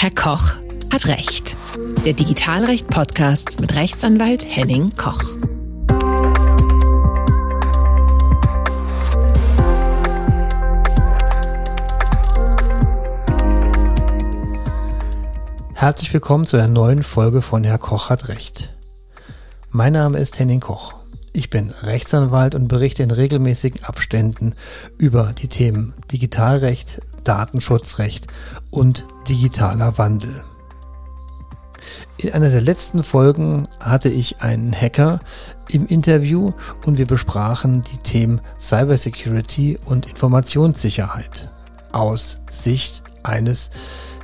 Herr Koch hat Recht. Der Digitalrecht-Podcast mit Rechtsanwalt Henning Koch. Herzlich willkommen zu einer neuen Folge von Herr Koch hat Recht. Mein Name ist Henning Koch. Ich bin Rechtsanwalt und berichte in regelmäßigen Abständen über die Themen Digitalrecht, Datenschutzrecht und digitaler Wandel. In einer der letzten Folgen hatte ich einen Hacker im Interview und wir besprachen die Themen Cybersecurity und Informationssicherheit aus Sicht eines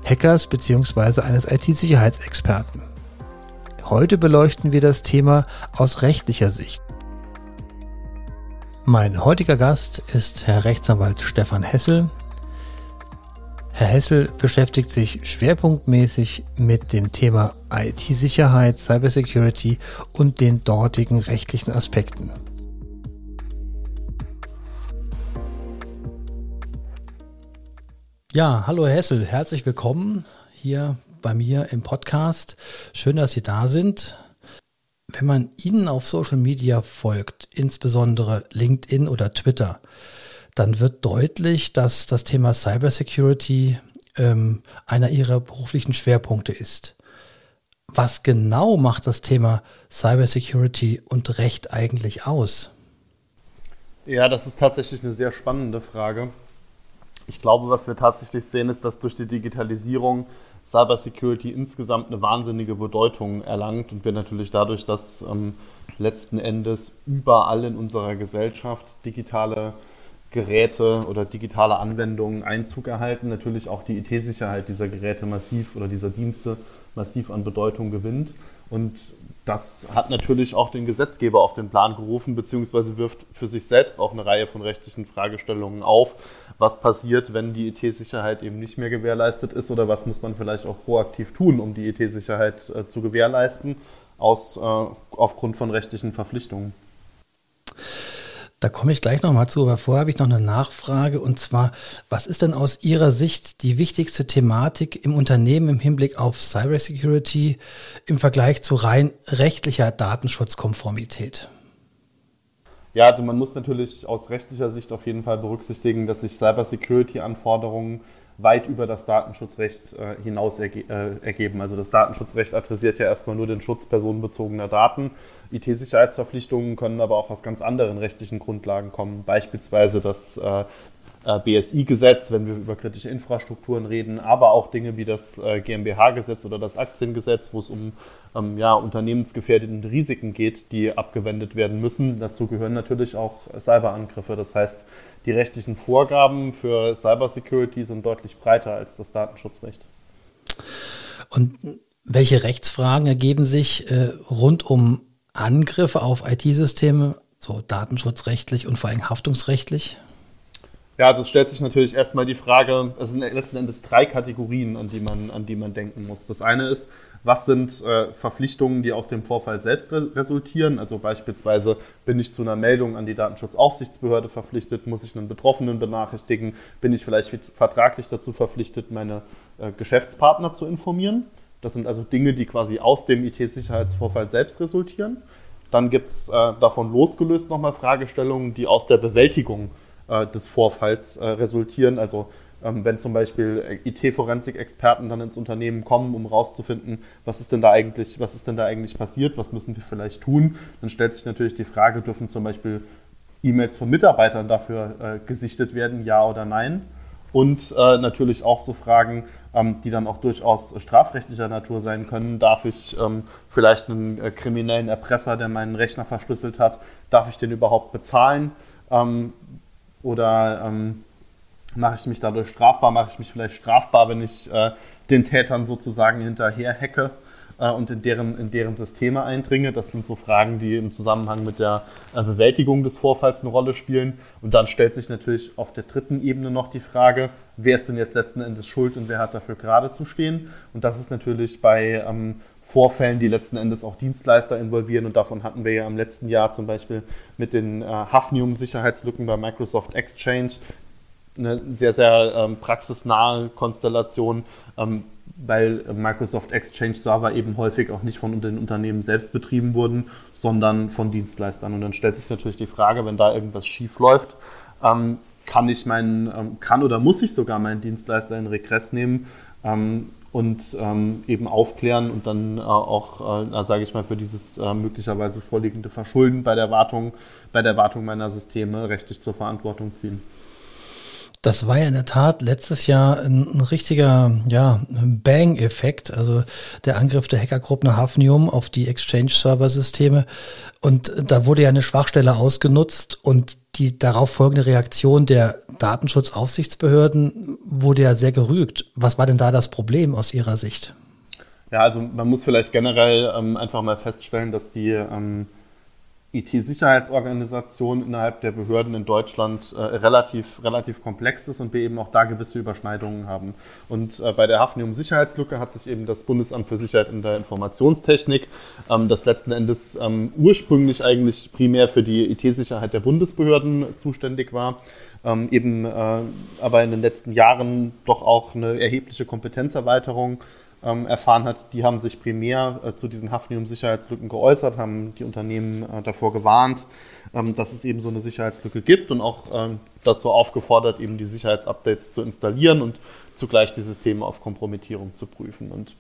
Hackers bzw. eines IT-Sicherheitsexperten. Heute beleuchten wir das Thema aus rechtlicher Sicht. Mein heutiger Gast ist Herr Rechtsanwalt Stefan Hessel. Herr Hessel beschäftigt sich schwerpunktmäßig mit dem Thema IT-Sicherheit, Cybersecurity und den dortigen rechtlichen Aspekten. Ja, hallo Herr Hessel, herzlich willkommen hier bei mir im Podcast. Schön, dass Sie da sind. Wenn man Ihnen auf Social Media folgt, insbesondere LinkedIn oder Twitter, dann wird deutlich, dass das Thema Cybersecurity ähm, einer Ihrer beruflichen Schwerpunkte ist. Was genau macht das Thema Cybersecurity und Recht eigentlich aus? Ja, das ist tatsächlich eine sehr spannende Frage. Ich glaube, was wir tatsächlich sehen, ist, dass durch die Digitalisierung Cybersecurity insgesamt eine wahnsinnige Bedeutung erlangt und wir natürlich dadurch, dass ähm, letzten Endes überall in unserer Gesellschaft digitale Geräte oder digitale Anwendungen Einzug erhalten, natürlich auch die IT-Sicherheit dieser Geräte massiv oder dieser Dienste massiv an Bedeutung gewinnt. Und das hat natürlich auch den Gesetzgeber auf den Plan gerufen, beziehungsweise wirft für sich selbst auch eine Reihe von rechtlichen Fragestellungen auf. Was passiert, wenn die IT-Sicherheit eben nicht mehr gewährleistet ist oder was muss man vielleicht auch proaktiv tun, um die IT-Sicherheit äh, zu gewährleisten, aus, äh, aufgrund von rechtlichen Verpflichtungen? Da komme ich gleich nochmal zu, aber vorher habe ich noch eine Nachfrage und zwar, was ist denn aus Ihrer Sicht die wichtigste Thematik im Unternehmen im Hinblick auf Cybersecurity im Vergleich zu rein rechtlicher Datenschutzkonformität? Ja, also man muss natürlich aus rechtlicher Sicht auf jeden Fall berücksichtigen, dass sich Cybersecurity-Anforderungen weit über das Datenschutzrecht äh, hinaus erge äh, ergeben. Also das Datenschutzrecht adressiert ja erstmal nur den Schutz personenbezogener Daten. IT-Sicherheitsverpflichtungen können aber auch aus ganz anderen rechtlichen Grundlagen kommen, beispielsweise das äh, BSI-Gesetz, wenn wir über kritische Infrastrukturen reden, aber auch Dinge wie das äh, GmbH-Gesetz oder das Aktiengesetz, wo es um ähm, ja, unternehmensgefährdende Risiken geht, die abgewendet werden müssen. Dazu gehören natürlich auch Cyberangriffe. Das heißt, die rechtlichen Vorgaben für Cybersecurity sind deutlich breiter als das Datenschutzrecht. Und welche Rechtsfragen ergeben sich äh, rund um Angriffe auf IT-Systeme, so datenschutzrechtlich und vor allem haftungsrechtlich? Ja, also es stellt sich natürlich erstmal die Frage, es sind letzten Endes drei Kategorien, an die man, an die man denken muss. Das eine ist, was sind äh, Verpflichtungen, die aus dem Vorfall selbst re resultieren. Also beispielsweise bin ich zu einer Meldung an die Datenschutzaufsichtsbehörde verpflichtet, muss ich einen Betroffenen benachrichtigen, bin ich vielleicht vertraglich dazu verpflichtet, meine äh, Geschäftspartner zu informieren. Das sind also Dinge, die quasi aus dem IT-Sicherheitsvorfall selbst resultieren. Dann gibt es äh, davon losgelöst nochmal Fragestellungen, die aus der Bewältigung äh, des Vorfalls äh, resultieren. Also ähm, wenn zum Beispiel IT-Forensik-Experten dann ins Unternehmen kommen, um rauszufinden, was ist denn da eigentlich, was ist denn da eigentlich passiert, was müssen wir vielleicht tun, dann stellt sich natürlich die Frage, dürfen zum Beispiel E-Mails von Mitarbeitern dafür äh, gesichtet werden, ja oder nein? Und äh, natürlich auch so Fragen, ähm, die dann auch durchaus strafrechtlicher Natur sein können. Darf ich ähm, vielleicht einen äh, kriminellen Erpresser, der meinen Rechner verschlüsselt hat, darf ich den überhaupt bezahlen? Ähm, oder ähm, mache ich mich dadurch strafbar? Mache ich mich vielleicht strafbar, wenn ich äh, den Tätern sozusagen hinterher hacke äh, und in deren, in deren Systeme eindringe? Das sind so Fragen, die im Zusammenhang mit der äh, Bewältigung des Vorfalls eine Rolle spielen. Und dann stellt sich natürlich auf der dritten Ebene noch die Frage, wer ist denn jetzt letzten Endes schuld und wer hat dafür gerade zu stehen? Und das ist natürlich bei ähm, Vorfällen, die letzten Endes auch Dienstleister involvieren. Und davon hatten wir ja im letzten Jahr zum Beispiel mit den äh, Hafnium-Sicherheitslücken bei Microsoft Exchange eine sehr, sehr ähm, praxisnahe Konstellation, ähm, weil Microsoft Exchange Server eben häufig auch nicht von den Unternehmen selbst betrieben wurden, sondern von Dienstleistern. Und dann stellt sich natürlich die Frage, wenn da irgendwas schief läuft, ähm, kann ich meinen, ähm, kann oder muss ich sogar meinen Dienstleister in Regress nehmen ähm, und ähm, eben aufklären und dann äh, auch, äh, sage ich mal, für dieses äh, möglicherweise vorliegende Verschulden bei der Wartung, bei der Wartung meiner Systeme rechtlich zur Verantwortung ziehen. Das war ja in der Tat letztes Jahr ein, ein richtiger ja, Bang-Effekt, also der Angriff der Hackergruppe Hafnium auf die Exchange-Server-Systeme. Und da wurde ja eine Schwachstelle ausgenutzt und die darauf folgende Reaktion der Datenschutzaufsichtsbehörden wurde ja sehr gerügt. Was war denn da das Problem aus Ihrer Sicht? Ja, also man muss vielleicht generell ähm, einfach mal feststellen, dass die ähm, IT-Sicherheitsorganisation innerhalb der Behörden in Deutschland äh, relativ, relativ komplex ist und wir eben auch da gewisse Überschneidungen haben. Und äh, bei der Hafnium-Sicherheitslücke hat sich eben das Bundesamt für Sicherheit in der Informationstechnik, ähm, das letzten Endes ähm, ursprünglich eigentlich primär für die IT-Sicherheit der Bundesbehörden zuständig war, ähm, eben äh, aber in den letzten Jahren doch auch eine erhebliche Kompetenzerweiterung ähm, erfahren hat, die haben sich primär äh, zu diesen Hafnium-Sicherheitslücken geäußert, haben die Unternehmen äh, davor gewarnt, ähm, dass es eben so eine Sicherheitslücke gibt und auch ähm, dazu aufgefordert, eben die Sicherheitsupdates zu installieren und zugleich die Systeme auf Kompromittierung zu prüfen. Und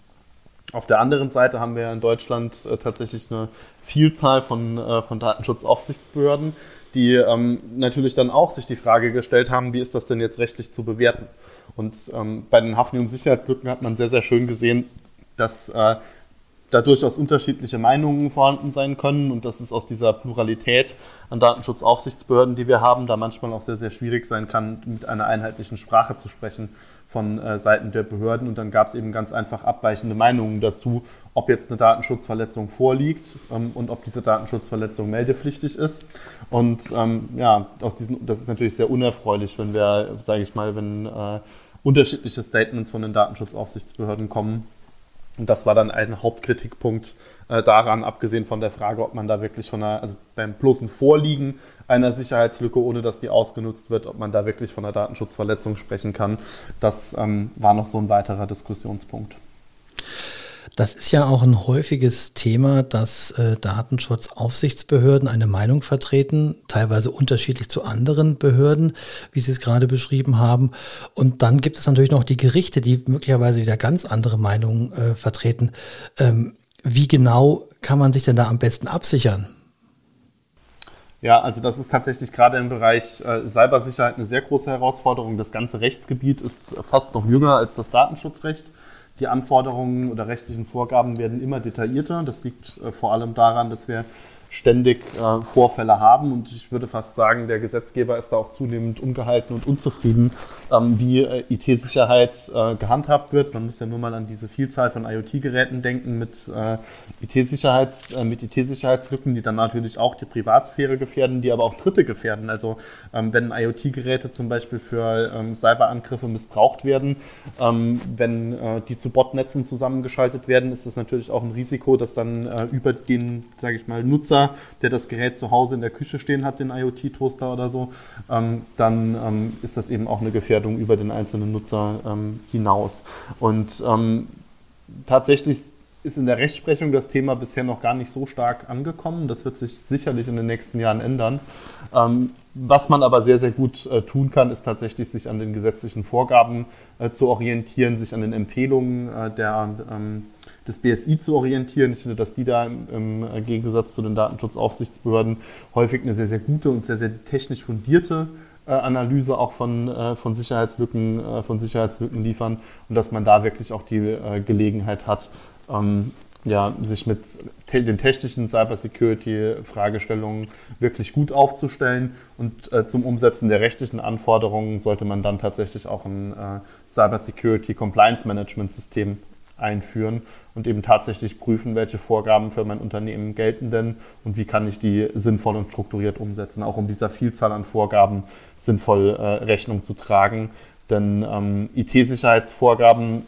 auf der anderen Seite haben wir in Deutschland äh, tatsächlich eine Vielzahl von, äh, von Datenschutzaufsichtsbehörden, die ähm, natürlich dann auch sich die Frage gestellt haben, wie ist das denn jetzt rechtlich zu bewerten? Und ähm, bei den Hafnium-Sicherheitslücken hat man sehr, sehr schön gesehen, dass äh, da durchaus unterschiedliche Meinungen vorhanden sein können und dass es aus dieser Pluralität an Datenschutzaufsichtsbehörden, die wir haben, da manchmal auch sehr, sehr schwierig sein kann, mit einer einheitlichen Sprache zu sprechen von äh, Seiten der Behörden. Und dann gab es eben ganz einfach abweichende Meinungen dazu, ob jetzt eine Datenschutzverletzung vorliegt ähm, und ob diese Datenschutzverletzung meldepflichtig ist. Und ähm, ja, aus diesen, das ist natürlich sehr unerfreulich, wenn wir, sage ich mal, wenn äh, unterschiedliche Statements von den Datenschutzaufsichtsbehörden kommen. Und das war dann ein Hauptkritikpunkt äh, daran, abgesehen von der Frage, ob man da wirklich von einer, also beim bloßen Vorliegen einer Sicherheitslücke, ohne dass die ausgenutzt wird, ob man da wirklich von einer Datenschutzverletzung sprechen kann. Das ähm, war noch so ein weiterer Diskussionspunkt. Das ist ja auch ein häufiges Thema, dass äh, Datenschutzaufsichtsbehörden eine Meinung vertreten, teilweise unterschiedlich zu anderen Behörden, wie Sie es gerade beschrieben haben. Und dann gibt es natürlich noch die Gerichte, die möglicherweise wieder ganz andere Meinungen äh, vertreten. Ähm, wie genau kann man sich denn da am besten absichern? Ja, also das ist tatsächlich gerade im Bereich äh, Cybersicherheit eine sehr große Herausforderung. Das ganze Rechtsgebiet ist fast noch jünger als das Datenschutzrecht. Die Anforderungen oder rechtlichen Vorgaben werden immer detaillierter. Das liegt äh, vor allem daran, dass wir ständig äh, Vorfälle haben. Und ich würde fast sagen, der Gesetzgeber ist da auch zunehmend ungehalten und unzufrieden, ähm, wie äh, IT-Sicherheit äh, gehandhabt wird. Man muss ja nur mal an diese Vielzahl von IoT-Geräten denken mit äh, IT-Sicherheits, äh, mit IT-Sicherheitslücken, die dann natürlich auch die Privatsphäre gefährden, die aber auch Dritte gefährden. Also ähm, wenn IoT-Geräte zum Beispiel für ähm, Cyberangriffe missbraucht werden, ähm, wenn äh, die zu Botnetzen zusammengeschaltet werden, ist es natürlich auch ein Risiko, dass dann über den, sage ich mal, Nutzer der das Gerät zu Hause in der Küche stehen hat, den IoT-Toaster oder so, ähm, dann ähm, ist das eben auch eine Gefährdung über den einzelnen Nutzer ähm, hinaus. Und ähm, tatsächlich ist in der Rechtsprechung das Thema bisher noch gar nicht so stark angekommen. Das wird sich sicherlich in den nächsten Jahren ändern. Ähm, was man aber sehr, sehr gut äh, tun kann, ist tatsächlich sich an den gesetzlichen Vorgaben äh, zu orientieren, sich an den Empfehlungen äh, der ähm, des BSI zu orientieren. Ich finde, dass die da im, Gegensatz zu den Datenschutzaufsichtsbehörden häufig eine sehr, sehr gute und sehr, sehr technisch fundierte äh, Analyse auch von, äh, von, Sicherheitslücken, äh, von Sicherheitslücken liefern und dass man da wirklich auch die äh, Gelegenheit hat, ähm, ja, sich mit te den technischen Cybersecurity-Fragestellungen wirklich gut aufzustellen. Und äh, zum Umsetzen der rechtlichen Anforderungen sollte man dann tatsächlich auch ein äh, Cybersecurity Compliance Management System einführen und eben tatsächlich prüfen, welche Vorgaben für mein Unternehmen gelten denn und wie kann ich die sinnvoll und strukturiert umsetzen, auch um dieser Vielzahl an Vorgaben sinnvoll äh, Rechnung zu tragen. Denn ähm, IT-Sicherheitsvorgaben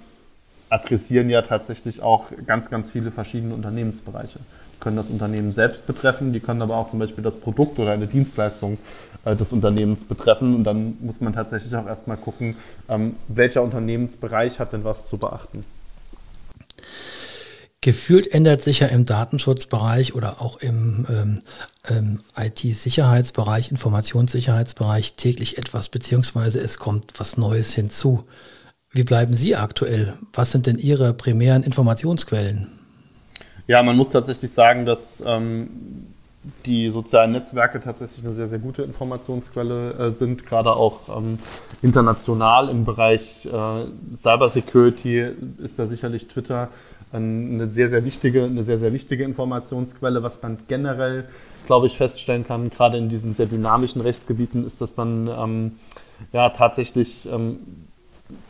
adressieren ja tatsächlich auch ganz, ganz viele verschiedene Unternehmensbereiche. Die können das Unternehmen selbst betreffen, die können aber auch zum Beispiel das Produkt oder eine Dienstleistung äh, des Unternehmens betreffen. Und dann muss man tatsächlich auch erstmal gucken, ähm, welcher Unternehmensbereich hat denn was zu beachten. Gefühlt ändert sich ja im Datenschutzbereich oder auch im ähm, ähm, IT-Sicherheitsbereich, Informationssicherheitsbereich täglich etwas, beziehungsweise es kommt was Neues hinzu. Wie bleiben Sie aktuell? Was sind denn Ihre primären Informationsquellen? Ja, man muss tatsächlich sagen, dass ähm, die sozialen Netzwerke tatsächlich eine sehr, sehr gute Informationsquelle äh, sind, gerade auch ähm, international im Bereich äh, Cybersecurity ist da sicherlich Twitter eine sehr, sehr wichtige, eine sehr, sehr wichtige Informationsquelle. Was man generell, glaube ich, feststellen kann, gerade in diesen sehr dynamischen Rechtsgebieten, ist, dass man ähm, ja tatsächlich ähm,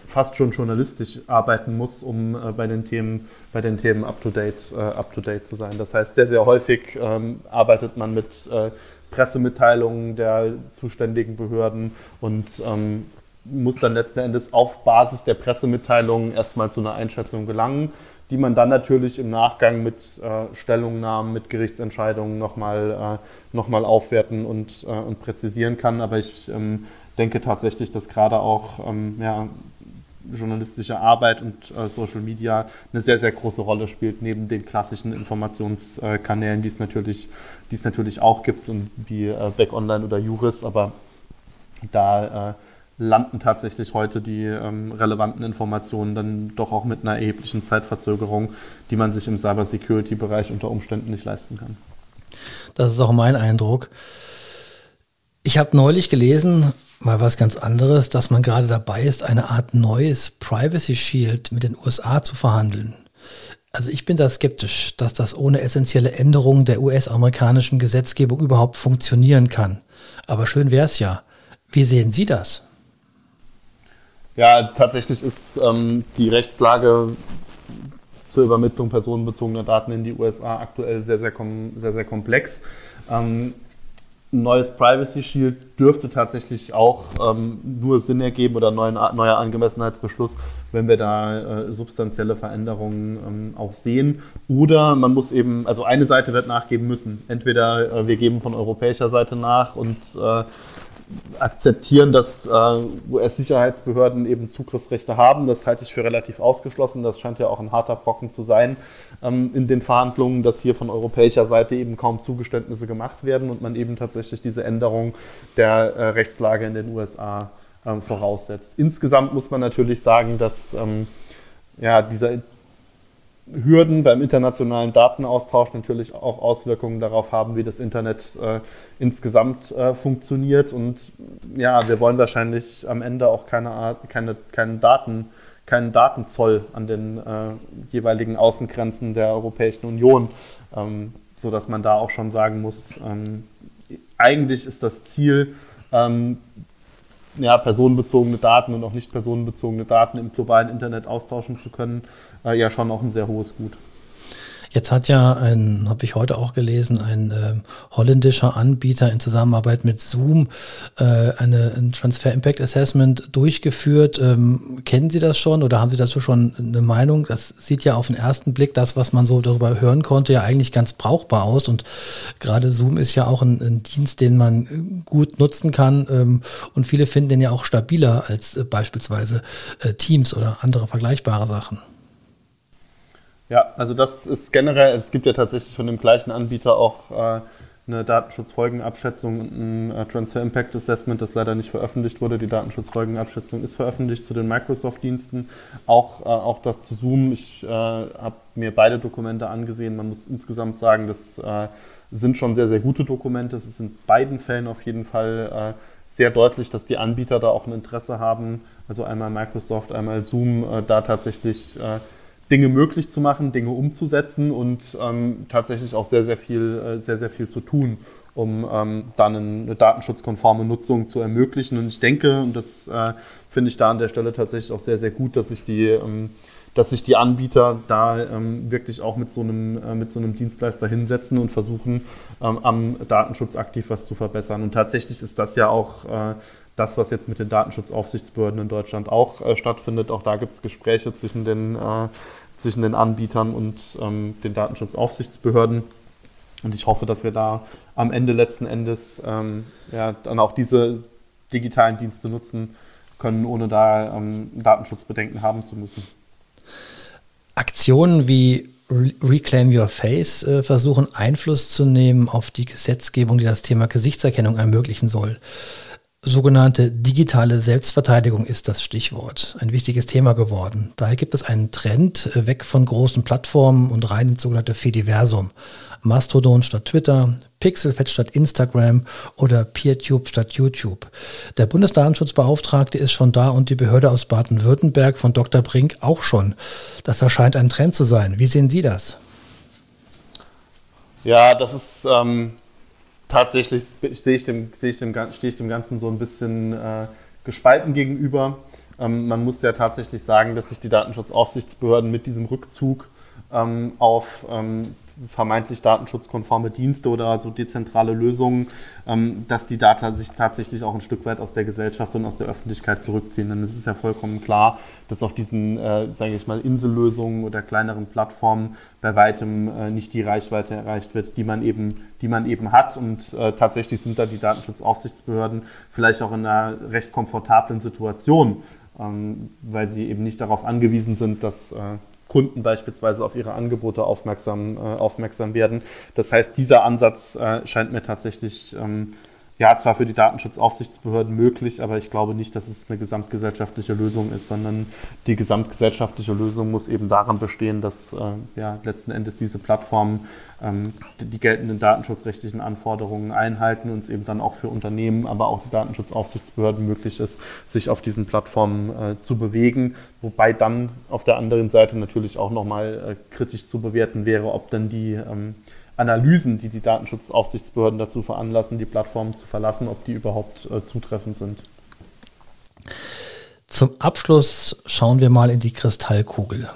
fast schon journalistisch arbeiten muss, um äh, bei den Themen, bei den Themen up to date, äh, up to date zu sein. Das heißt, sehr, sehr häufig ähm, arbeitet man mit äh, Pressemitteilungen der zuständigen Behörden und ähm, muss dann letzten Endes auf Basis der Pressemitteilungen erstmal zu einer Einschätzung gelangen, die man dann natürlich im Nachgang mit äh, Stellungnahmen, mit Gerichtsentscheidungen nochmal äh, noch aufwerten und, äh, und präzisieren kann. Aber ich ähm, denke tatsächlich, dass gerade auch ähm, ja, journalistische Arbeit und äh, Social Media eine sehr, sehr große Rolle spielt, neben den klassischen Informationskanälen, die es natürlich, die es natürlich auch gibt, und wie äh, Back Online oder Juris, aber da äh, landen tatsächlich heute die ähm, relevanten Informationen dann doch auch mit einer erheblichen Zeitverzögerung, die man sich im Cybersecurity-Bereich unter Umständen nicht leisten kann. Das ist auch mein Eindruck. Ich habe neulich gelesen, mal was ganz anderes, dass man gerade dabei ist, eine Art neues Privacy Shield mit den USA zu verhandeln. Also ich bin da skeptisch, dass das ohne essentielle Änderungen der US-amerikanischen Gesetzgebung überhaupt funktionieren kann. Aber schön wäre es ja. Wie sehen Sie das? Ja, also tatsächlich ist ähm, die Rechtslage zur Übermittlung personenbezogener Daten in die USA aktuell sehr, sehr, sehr, sehr komplex. Ähm, ein neues Privacy Shield dürfte tatsächlich auch ähm, nur Sinn ergeben oder ein neuer Angemessenheitsbeschluss, wenn wir da äh, substanzielle Veränderungen ähm, auch sehen. Oder man muss eben, also eine Seite wird nachgeben müssen. Entweder äh, wir geben von europäischer Seite nach und äh, akzeptieren, dass äh, US-Sicherheitsbehörden eben Zugriffsrechte haben. Das halte ich für relativ ausgeschlossen. Das scheint ja auch ein harter Brocken zu sein ähm, in den Verhandlungen, dass hier von europäischer Seite eben kaum Zugeständnisse gemacht werden und man eben tatsächlich diese Änderung der äh, Rechtslage in den USA ähm, voraussetzt. Insgesamt muss man natürlich sagen, dass ähm, ja, dieser Hürden beim internationalen Datenaustausch natürlich auch Auswirkungen darauf haben, wie das Internet äh, insgesamt äh, funktioniert. Und ja, wir wollen wahrscheinlich am Ende auch keine, Art, keine, keinen, Daten, keinen Datenzoll an den äh, jeweiligen Außengrenzen der Europäischen Union, ähm, sodass man da auch schon sagen muss, ähm, eigentlich ist das Ziel, ähm, ja, personenbezogene Daten und auch nicht personenbezogene Daten im globalen Internet austauschen zu können, äh, ja schon auch ein sehr hohes Gut. Jetzt hat ja ein, habe ich heute auch gelesen, ein äh, holländischer Anbieter in Zusammenarbeit mit Zoom äh, eine, ein Transfer Impact Assessment durchgeführt. Ähm, kennen Sie das schon oder haben Sie dazu schon eine Meinung? Das sieht ja auf den ersten Blick, das, was man so darüber hören konnte, ja eigentlich ganz brauchbar aus. Und gerade Zoom ist ja auch ein, ein Dienst, den man gut nutzen kann. Ähm, und viele finden den ja auch stabiler als äh, beispielsweise äh, Teams oder andere vergleichbare Sachen. Ja, also das ist generell, es gibt ja tatsächlich von dem gleichen Anbieter auch äh, eine Datenschutzfolgenabschätzung und ein äh, Transfer Impact Assessment, das leider nicht veröffentlicht wurde. Die Datenschutzfolgenabschätzung ist veröffentlicht zu den Microsoft-Diensten. Auch, äh, auch das zu Zoom. Ich äh, habe mir beide Dokumente angesehen. Man muss insgesamt sagen, das äh, sind schon sehr, sehr gute Dokumente. Es ist in beiden Fällen auf jeden Fall sehr deutlich, dass die Anbieter da auch ein Interesse haben. Also einmal Microsoft, einmal Zoom, da tatsächlich Dinge möglich zu machen, Dinge umzusetzen und ähm, tatsächlich auch sehr, sehr viel, äh, sehr, sehr viel zu tun, um ähm, dann eine datenschutzkonforme Nutzung zu ermöglichen. Und ich denke, und das äh, finde ich da an der Stelle tatsächlich auch sehr, sehr gut, dass sich die, ähm, dass sich die Anbieter da ähm, wirklich auch mit so einem, äh, mit so einem Dienstleister hinsetzen und versuchen, ähm, am Datenschutz aktiv was zu verbessern. Und tatsächlich ist das ja auch äh, das, was jetzt mit den Datenschutzaufsichtsbehörden in Deutschland auch äh, stattfindet. Auch da gibt es Gespräche zwischen den, äh, zwischen den Anbietern und ähm, den Datenschutzaufsichtsbehörden. Und ich hoffe, dass wir da am Ende letzten Endes ähm, ja, dann auch diese digitalen Dienste nutzen können, ohne da ähm, Datenschutzbedenken haben zu müssen. Aktionen wie Reclaim Your Face äh, versuchen, Einfluss zu nehmen auf die Gesetzgebung, die das Thema Gesichtserkennung ermöglichen soll. Sogenannte digitale Selbstverteidigung ist das Stichwort. Ein wichtiges Thema geworden. Daher gibt es einen Trend äh, weg von großen Plattformen und rein ins sogenannte Fediversum. Mastodon statt Twitter, Pixelfed statt Instagram oder PeerTube statt YouTube. Der Bundesdatenschutzbeauftragte ist schon da und die Behörde aus Baden-Württemberg von Dr. Brink auch schon. Das erscheint ein Trend zu sein. Wie sehen Sie das? Ja, das ist ähm, tatsächlich, stehe ich, dem, stehe, ich dem, stehe ich dem Ganzen so ein bisschen äh, gespalten gegenüber. Ähm, man muss ja tatsächlich sagen, dass sich die Datenschutzaufsichtsbehörden mit diesem Rückzug ähm, auf ähm, vermeintlich datenschutzkonforme Dienste oder so dezentrale Lösungen, ähm, dass die Data sich tatsächlich auch ein Stück weit aus der Gesellschaft und aus der Öffentlichkeit zurückziehen. Denn es ist ja vollkommen klar, dass auf diesen, äh, sage ich mal, Insellösungen oder kleineren Plattformen bei weitem äh, nicht die Reichweite erreicht wird, die man eben, die man eben hat. Und äh, tatsächlich sind da die Datenschutzaufsichtsbehörden vielleicht auch in einer recht komfortablen Situation, ähm, weil sie eben nicht darauf angewiesen sind, dass äh, Kunden beispielsweise auf ihre Angebote aufmerksam, äh, aufmerksam werden. Das heißt, dieser Ansatz äh, scheint mir tatsächlich ähm, ja, zwar für die Datenschutzaufsichtsbehörden möglich, aber ich glaube nicht, dass es eine gesamtgesellschaftliche Lösung ist, sondern die gesamtgesellschaftliche Lösung muss eben daran bestehen, dass äh, ja, letzten Endes diese Plattformen ähm, die geltenden datenschutzrechtlichen Anforderungen einhalten und es eben dann auch für Unternehmen, aber auch die Datenschutzaufsichtsbehörden möglich ist, sich auf diesen Plattformen äh, zu bewegen, wobei dann auf der anderen Seite natürlich auch nochmal äh, kritisch zu bewerten wäre, ob dann die ähm, Analysen, die die Datenschutzaufsichtsbehörden dazu veranlassen, die Plattformen zu verlassen, ob die überhaupt äh, zutreffend sind. Zum Abschluss schauen wir mal in die Kristallkugel.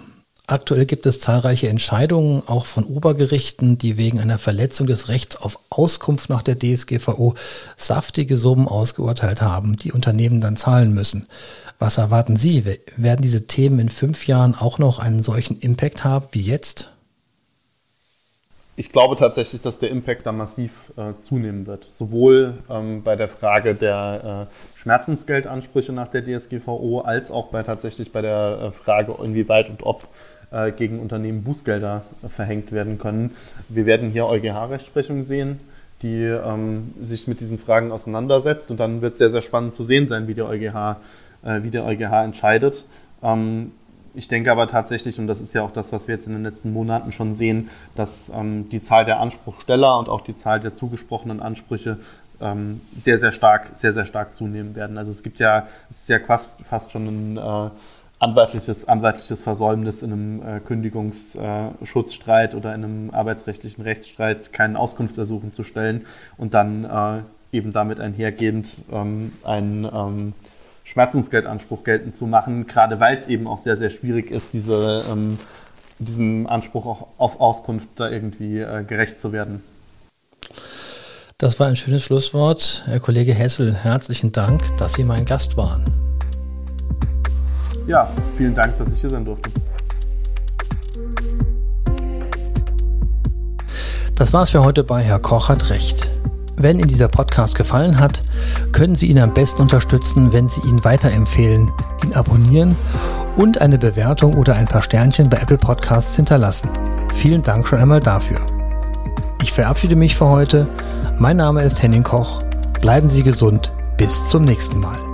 Aktuell gibt es zahlreiche Entscheidungen, auch von Obergerichten, die wegen einer Verletzung des Rechts auf Auskunft nach der DSGVO saftige Summen ausgeurteilt haben, die Unternehmen dann zahlen müssen. Was erwarten Sie? Werden diese Themen in fünf Jahren auch noch einen solchen Impact haben wie jetzt? Ich glaube tatsächlich, dass der Impact da massiv äh, zunehmen wird. Sowohl ähm, bei der Frage der äh, Schmerzensgeldansprüche nach der DSGVO als auch bei tatsächlich bei der äh, Frage, inwieweit und ob äh, gegen Unternehmen Bußgelder äh, verhängt werden können. Wir werden hier EuGH-Rechtsprechung sehen, die ähm, sich mit diesen Fragen auseinandersetzt und dann wird es sehr, sehr spannend zu sehen sein, wie der EuGH, äh, wie der EuGH entscheidet. Ähm, ich denke aber tatsächlich, und das ist ja auch das, was wir jetzt in den letzten Monaten schon sehen, dass ähm, die Zahl der Anspruchsteller und auch die Zahl der zugesprochenen Ansprüche ähm, sehr, sehr stark, sehr, sehr stark zunehmen werden. Also es gibt ja, es ist ja fast, fast schon ein äh, anwaltliches, anwaltliches Versäumnis in einem äh, Kündigungsschutzstreit oder in einem arbeitsrechtlichen Rechtsstreit keinen Auskunftsersuchen zu stellen und dann äh, eben damit einhergehend ähm, ein ähm, Schmerzensgeldanspruch geltend zu machen, gerade weil es eben auch sehr, sehr schwierig ist, diese, ähm, diesem Anspruch auch auf Auskunft da irgendwie äh, gerecht zu werden. Das war ein schönes Schlusswort. Herr Kollege Hessel, herzlichen Dank, dass Sie mein Gast waren. Ja, vielen Dank, dass ich hier sein durfte. Das war's für heute bei Herr Koch hat Recht. Wenn Ihnen dieser Podcast gefallen hat, können Sie ihn am besten unterstützen, wenn Sie ihn weiterempfehlen, ihn abonnieren und eine Bewertung oder ein paar Sternchen bei Apple Podcasts hinterlassen. Vielen Dank schon einmal dafür. Ich verabschiede mich für heute. Mein Name ist Henning Koch. Bleiben Sie gesund. Bis zum nächsten Mal.